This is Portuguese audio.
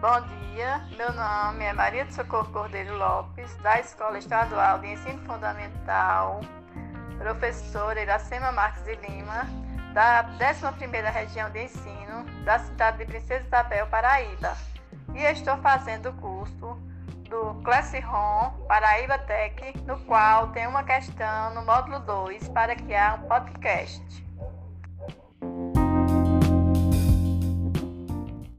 Bom dia, meu nome é Maria do Socorro Cordeiro Lopes, da Escola Estadual de Ensino Fundamental, professora Iracema Marques de Lima, da 11ª Região de Ensino, da cidade de Princesa Isabel, Paraíba. E estou fazendo o curso do Classroom Paraíba Tech, no qual tem uma questão no módulo 2 para criar um podcast.